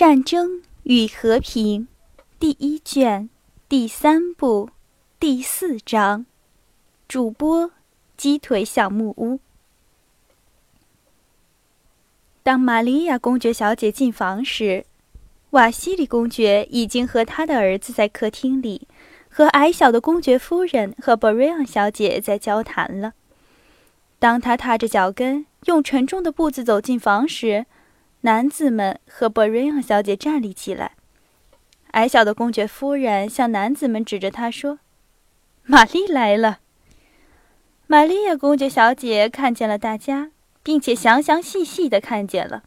战争与和平》第一卷第三部第四章。主播：鸡腿小木屋。当玛利亚公爵小姐进房时，瓦西里公爵已经和他的儿子在客厅里，和矮小的公爵夫人和布瑞昂小姐在交谈了。当他踏着脚跟，用沉重的步子走进房时，男子们和布瑞昂小姐站立起来。矮小的公爵夫人向男子们指着他说：“玛丽来了。”玛丽亚公爵小姐看见了大家，并且详详细细地看见了。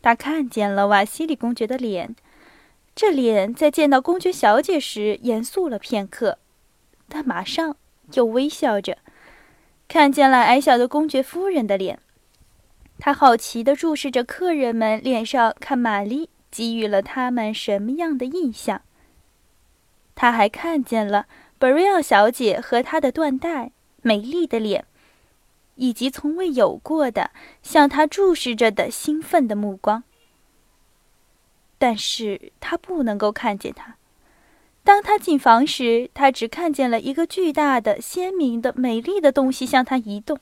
她看见了瓦西里公爵的脸，这脸在见到公爵小姐时严肃了片刻，但马上又微笑着。看见了矮小的公爵夫人的脸。他好奇地注视着客人们脸上，看玛丽给予了他们什么样的印象。他还看见了布瑞奥小姐和她的缎带美丽的脸，以及从未有过的向他注视着的兴奋的目光。但是他不能够看见他。当他进房时，他只看见了一个巨大的、鲜明的、美丽的东西向他移动。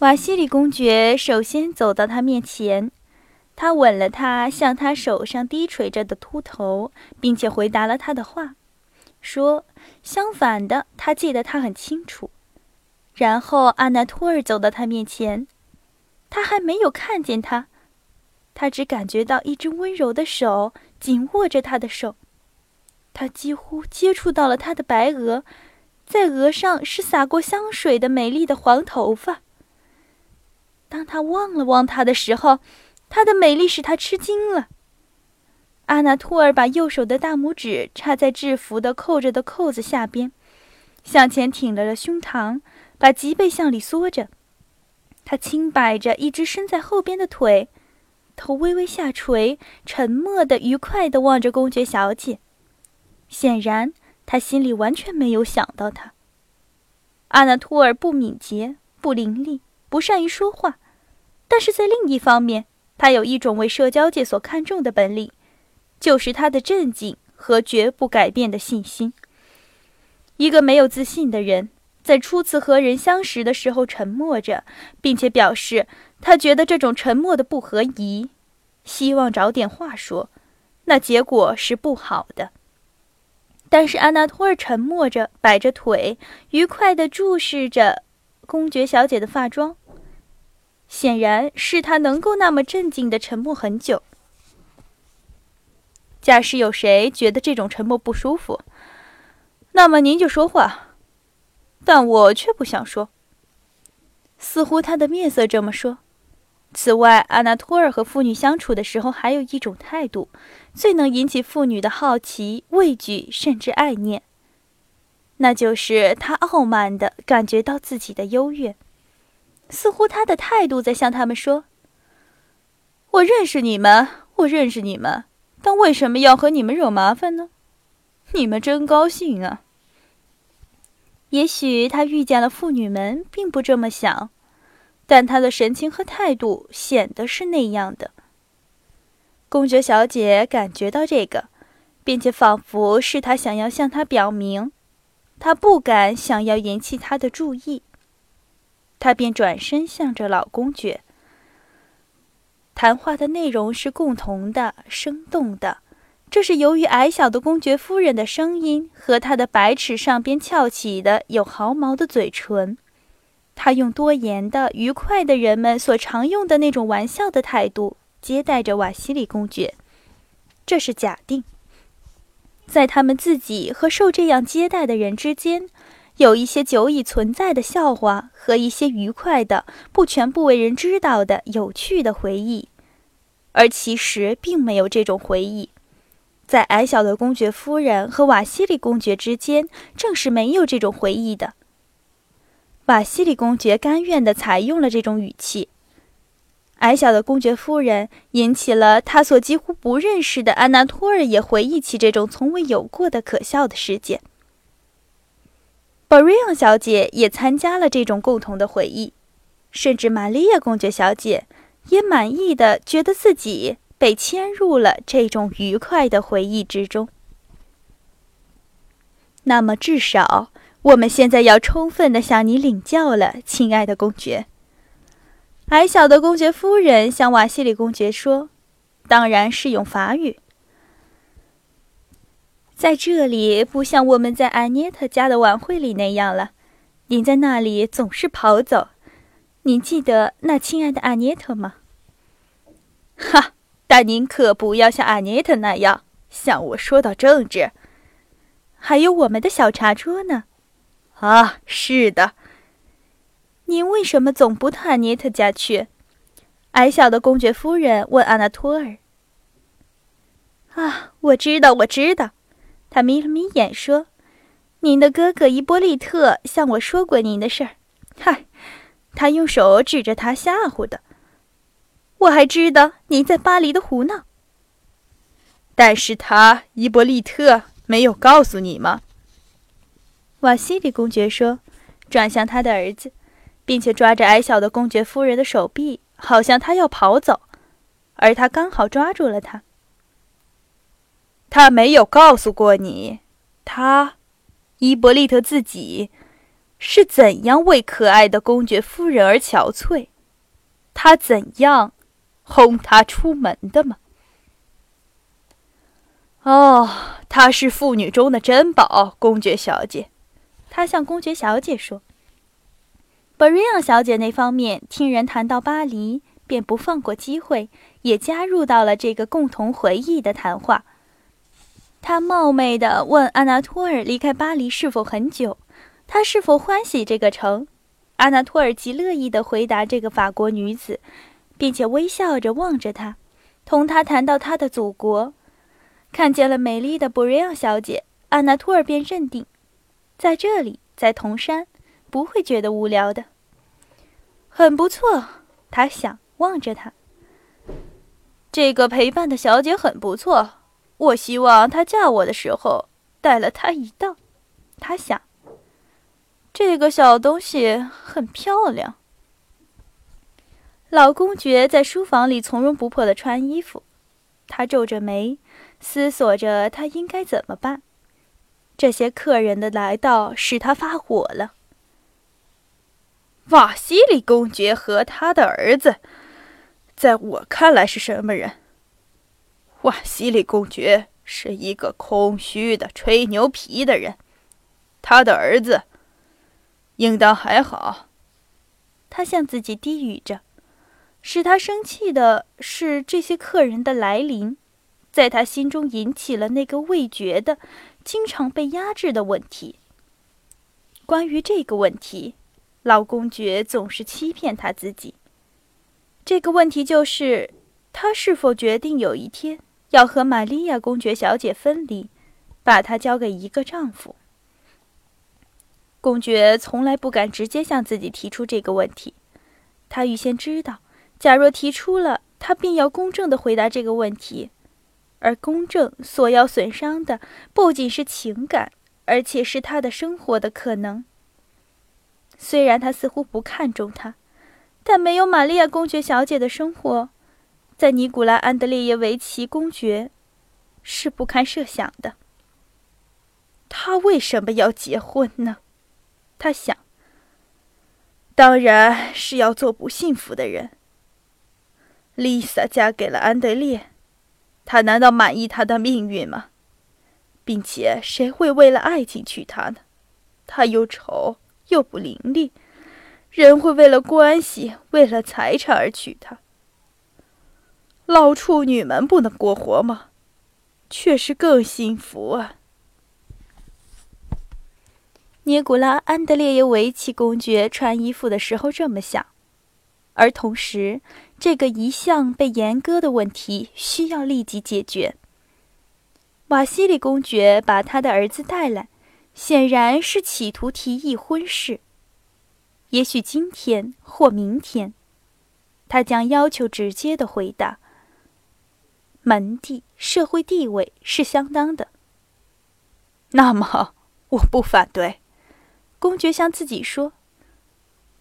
瓦西里公爵首先走到他面前，他吻了他向他手上低垂着的秃头，并且回答了他的话，说：“相反的，他记得他很清楚。”然后阿纳托尔走到他面前，他还没有看见他，他只感觉到一只温柔的手紧握着他的手，他几乎接触到了他的白额，在额上是洒过香水的美丽的黄头发。当他望了望她的时候，她的美丽使他吃惊了。阿纳托尔把右手的大拇指插在制服的扣着的扣子下边，向前挺了了胸膛，把脊背向里缩着。他轻摆着一只伸在后边的腿，头微微下垂，沉默的、愉快的望着公爵小姐。显然，他心里完全没有想到她。阿纳托尔不敏捷，不伶俐，不善于说话。但是在另一方面，他有一种为社交界所看重的本领，就是他的镇静和绝不改变的信心。一个没有自信的人，在初次和人相识的时候沉默着，并且表示他觉得这种沉默的不合宜，希望找点话说，那结果是不好的。但是安娜托尔沉默着，摆着腿，愉快地注视着公爵小姐的发妆。显然是他能够那么镇静的沉默很久。假使有谁觉得这种沉默不舒服，那么您就说话，但我却不想说。似乎他的面色这么说。此外，阿纳托尔和妇女相处的时候，还有一种态度，最能引起妇女的好奇、畏惧，甚至爱念，那就是他傲慢的感觉到自己的优越。似乎他的态度在向他们说：“我认识你们，我认识你们，但为什么要和你们惹麻烦呢？你们真高兴啊！”也许他遇见了妇女们，并不这么想，但他的神情和态度显得是那样的。公爵小姐感觉到这个，并且仿佛是他想要向他表明，他不敢想要引起他的注意。他便转身向着老公爵。谈话的内容是共同的、生动的，这是由于矮小的公爵夫人的声音和她的白齿上边翘起的有毫毛的嘴唇。他用多言的、愉快的人们所常用的那种玩笑的态度接待着瓦西里公爵。这是假定，在他们自己和受这样接待的人之间。有一些久已存在的笑话和一些愉快的、不全部为人知道的有趣的回忆，而其实并没有这种回忆。在矮小的公爵夫人和瓦西里公爵之间，正是没有这种回忆的。瓦西里公爵甘愿地采用了这种语气。矮小的公爵夫人引起了他所几乎不认识的安娜托尔也回忆起这种从未有过的可笑的事件。布瑞昂小姐也参加了这种共同的回忆，甚至玛利亚公爵小姐，也满意的觉得自己被牵入了这种愉快的回忆之中。那么，至少我们现在要充分的向你领教了，亲爱的公爵。矮小的公爵夫人向瓦西里公爵说：“当然是用法语。在这里不像我们在安涅特家的晚会里那样了。您在那里总是跑走。您记得那亲爱的安涅特吗？哈！但您可不要像安涅特那样向我说到政治。”还有我们的小茶桌呢，啊，是的。您为什么总不到安妮特家去？矮小的公爵夫人问阿纳托尔。啊，我知道，我知道。他眯了眯眼说：“您的哥哥伊波利特向我说过您的事儿。嗨，他用手指着他吓唬的。我还知道您在巴黎的胡闹。但是他伊波利特。”没有告诉你吗？瓦西里公爵说，转向他的儿子，并且抓着矮小的公爵夫人的手臂，好像他要跑走，而他刚好抓住了他。他没有告诉过你，他，伊伯利特自己，是怎样为可爱的公爵夫人而憔悴，他怎样轰她出门的吗？哦，她是妇女中的珍宝，公爵小姐。他向公爵小姐说：“布瑞昂小姐那方面听人谈到巴黎，便不放过机会，也加入到了这个共同回忆的谈话。他冒昧地问阿纳托尔离开巴黎是否很久，他是否欢喜这个城。阿纳托尔极乐意地回答这个法国女子，并且微笑着望着她，同她谈到他的祖国。”看见了美丽的布瑞昂小姐，安娜托尔便认定，在这里，在铜山，不会觉得无聊的。很不错，他想，望着她。这个陪伴的小姐很不错。我希望她嫁我的时候带了她一道。他想，这个小东西很漂亮。老公爵在书房里从容不迫地穿衣服，他皱着眉。思索着他应该怎么办。这些客人的来到使他发火了。瓦西里公爵和他的儿子，在我看来是什么人？瓦西里公爵是一个空虚的、吹牛皮的人。他的儿子，应当还好。他向自己低语着。使他生气的是这些客人的来临。在他心中引起了那个未决的、经常被压制的问题。关于这个问题，老公爵总是欺骗他自己。这个问题就是，他是否决定有一天要和玛利亚公爵小姐分离，把她交给一个丈夫。公爵从来不敢直接向自己提出这个问题，他预先知道，假若提出了，他便要公正的回答这个问题。而公正所要损伤的不仅是情感，而且是他的生活的可能。虽然他似乎不看重他，但没有玛利亚公爵小姐的生活，在尼古拉·安德烈耶维奇公爵是不堪设想的。他为什么要结婚呢？他想，当然是要做不幸福的人。丽萨嫁给了安德烈。他难道满意他的命运吗？并且谁会为了爱情娶她呢？她又丑又不伶俐，人会为了关系、为了财产而娶她。老处女们不能过活吗？却是更幸福啊！尼古拉·安德烈耶维奇公爵穿衣服的时候这么想，而同时。这个一向被严格的问题需要立即解决。瓦西里公爵把他的儿子带来，显然是企图提议婚事。也许今天或明天，他将要求直接的回答。门第、社会地位是相当的。那么，我不反对。公爵向自己说：“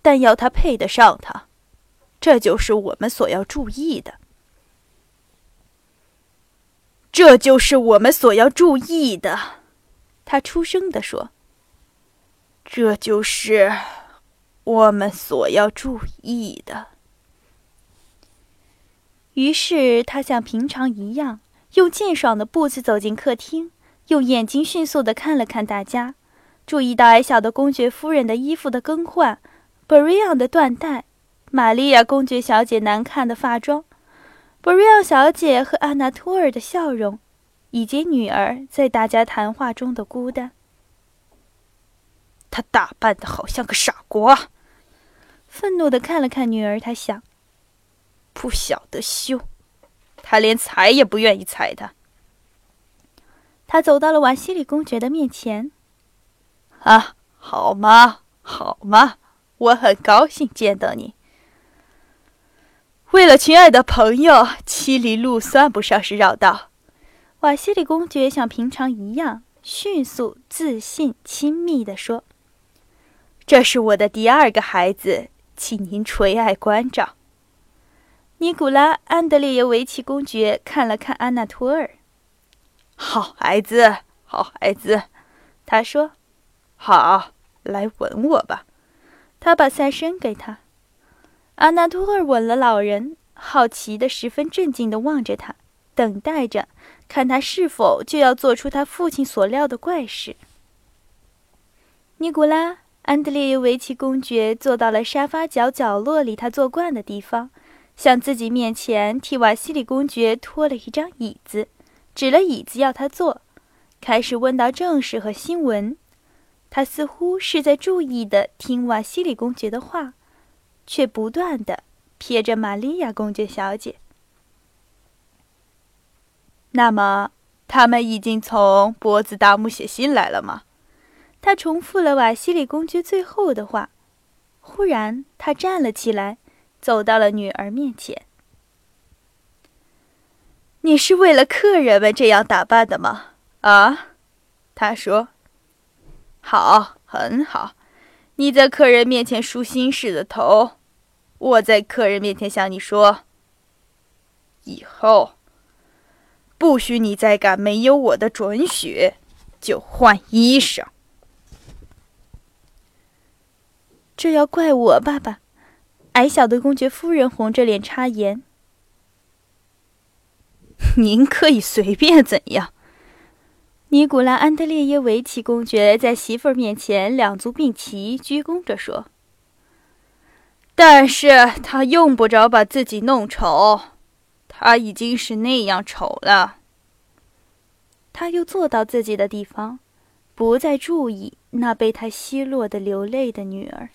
但要他配得上他。”这就是我们所要注意的。这就是我们所要注意的。”他出声地说。“这就是我们所要注意的。”于是他像平常一样，用健爽的步子走进客厅，用眼睛迅速地看了看大家，注意到矮小的公爵夫人的衣服的更换，布瑞昂的缎带，玛利亚公爵小姐难看的发妆，布瑞昂小姐和安娜托尔的笑容，以及女儿在大家谈话中的孤单。她打扮的好像个傻瓜。愤怒地看了看女儿，他想。不晓得羞，他连踩也不愿意踩他。他走到了瓦西里公爵的面前。啊，好吗？好吗？我很高兴见到你。为了亲爱的朋友，七里路算不上是绕道。瓦西里公爵像平常一样，迅速、自信、亲密地说：“这是我的第二个孩子，请您垂爱关照。”尼古拉·安德烈耶维奇公爵看了看安娜托尔，“好孩子，好孩子。”他说，“好，来吻我吧。”他把塞伸给他。安娜托尔吻了老人，好奇的、十分镇静的望着他，等待着看他是否就要做出他父亲所料的怪事。尼古拉·安德烈耶维奇公爵坐到了沙发角角落里他坐惯的地方。向自己面前替瓦西里公爵拖了一张椅子，指了椅子要他坐，开始问到正事和新闻。他似乎是在注意的听瓦西里公爵的话，却不断的瞥着玛利亚公爵小姐。那么，他们已经从波兹达姆写信来了吗？他重复了瓦西里公爵最后的话。忽然，他站了起来。走到了女儿面前。你是为了客人们这样打扮的吗？啊，他说。好，很好。你在客人面前梳心事的头，我在客人面前向你说：以后不许你再敢没有我的准许就换衣裳。这要怪我爸爸。矮小的公爵夫人红着脸插言：“ 您可以随便怎样。”尼古拉·安德烈耶维奇公爵在媳妇儿面前两足并齐，鞠躬着说：“但是他用不着把自己弄丑，他已经是那样丑了。”他又坐到自己的地方，不再注意那被他奚落的流泪的女儿。